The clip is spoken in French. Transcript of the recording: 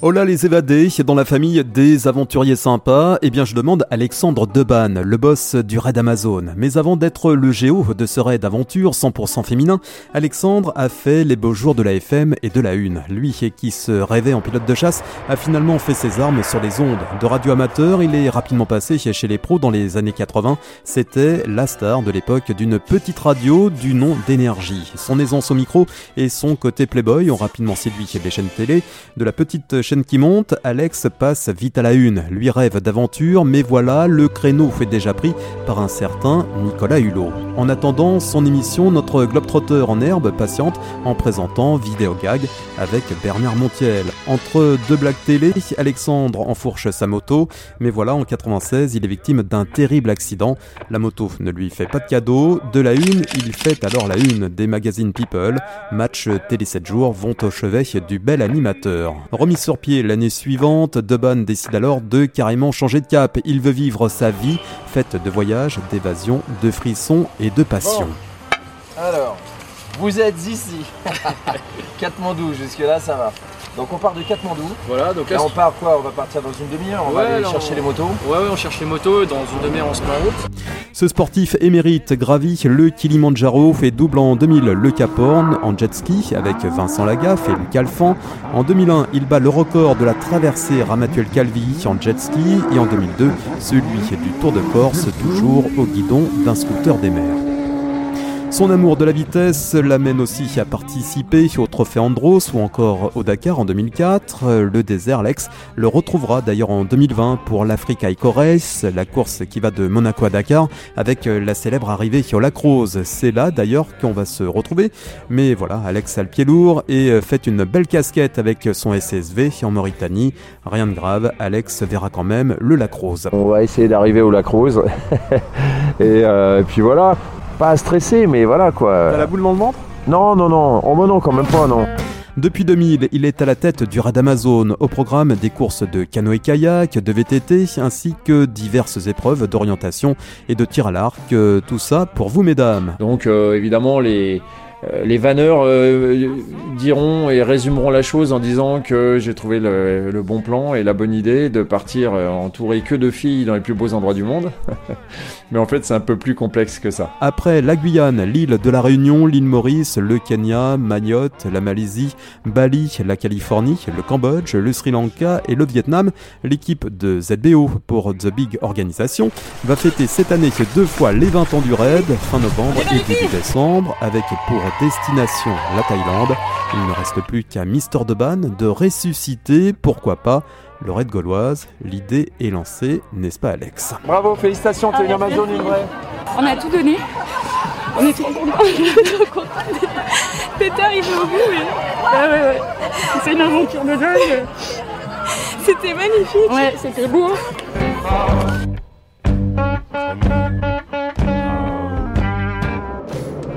Oh là les évadés, dans la famille des aventuriers sympas, eh bien je demande Alexandre Deban, le boss du raid Amazon. Mais avant d'être le géo de ce raid d'aventure 100% féminin, Alexandre a fait les beaux jours de la FM et de la Une. Lui qui se rêvait en pilote de chasse a finalement fait ses armes sur les ondes. De radio amateur, il est rapidement passé chez les pros dans les années 80. C'était la star de l'époque d'une petite radio du nom d'énergie. Son aisance au micro et son côté playboy ont rapidement séduit les chaînes télé. De la petite chaîne qui monte, Alex passe vite à la une. Lui rêve d'aventure, mais voilà, le créneau fait déjà pris par un certain Nicolas Hulot. En attendant son émission, notre globetrotter en herbe patiente en présentant Vidéo Gag avec Bernard Montiel. Entre deux blagues télé, Alexandre enfourche sa moto, mais voilà, en 96, il est victime d'un terrible accident. La moto ne lui fait pas de cadeau. De la une, il fait alors la une des magazines People. Match télé 7 jours vont au chevet du bel animateur. L'année suivante, Deban décide alors de carrément changer de cap. Il veut vivre sa vie faite de voyages, d'évasion, de frissons et de passion. Vous êtes ici. Katmandou, jusque-là ça va. Donc on part de Katmandou. Voilà, donc là, Là on part quoi? On va partir dans une demi-heure, on Ouais, va aller là, chercher on- les motos. Ouais, ouais, on cherche les motos, dans une demi-heure on se met en route. Ce sportif émérite gravit le Kilimanjaro, fait double en 2000 le Cap Horn en jet ski avec Vincent Lagaffe et Luc Alphand. En 2001, il bat le record de la traversée Ramatuelle-Calvi en jet ski et en 2002, celui du Tour de Corse, toujours au guidon d'un scooter des mers. Son amour de la vitesse l'amène aussi à participer au Trophée Andros ou encore au Dakar en 2004. Le désert, Lex, le retrouvera d'ailleurs en 2020 pour High Race, la course qui va de Monaco à Dakar avec la célèbre arrivée au Lac Rose. C'est là d'ailleurs qu'on va se retrouver. Mais voilà, Alex a le pied lourd et fait une belle casquette avec son SSV en Mauritanie. Rien de grave, Alex verra quand même le Lac Rose. On va essayer d'arriver au lac Rose. et, euh, et puis voilà, pas à stresser, mais voilà quoi. boule dans le ventre? Non, non, non, oh bah non, quand même pas, non. Depuis 2000, il est à la tête du Rad Amazon, au programme des courses de canoë-kayak, de VTT, ainsi que diverses épreuves d'orientation et de tir à l'arc. Tout ça pour vous, mesdames. Donc euh, évidemment les, euh, les vanneurs euh, diront et résumeront la chose en disant que j'ai trouvé le, bon plan et la bonne idée de partir euh, entouré que de filles dans les plus beaux endroits du monde. Mais en fait c'est un peu plus complexe que ça. Après la Guyane, l'île de la Réunion, l'île Maurice, le Kenya, Mayotte, la Malaisie, Bali, la Californie, le Cambodge, le Sri Lanka et le Vietnam, l'équipe de ZBO pour The Big Organisation va fêter cette année deux fois les 20 ans du raid, fin novembre et début décembre, avec pour destination la Thaïlande. Il ne reste plus qu'à Mister Deban de ressusciter, pourquoi pas, le raid gauloise. L'idée est lancée, n'est-ce pas Alex? Bravo, félicitations, t'es une Amazon, une vraie. On a tout donné. On est trop contents. On est trop contents d'être arrivé au bout. Mais... Ah ouais, ouais. C'est une aventure de dingue. C'était magnifique. Ouais, c'était beau.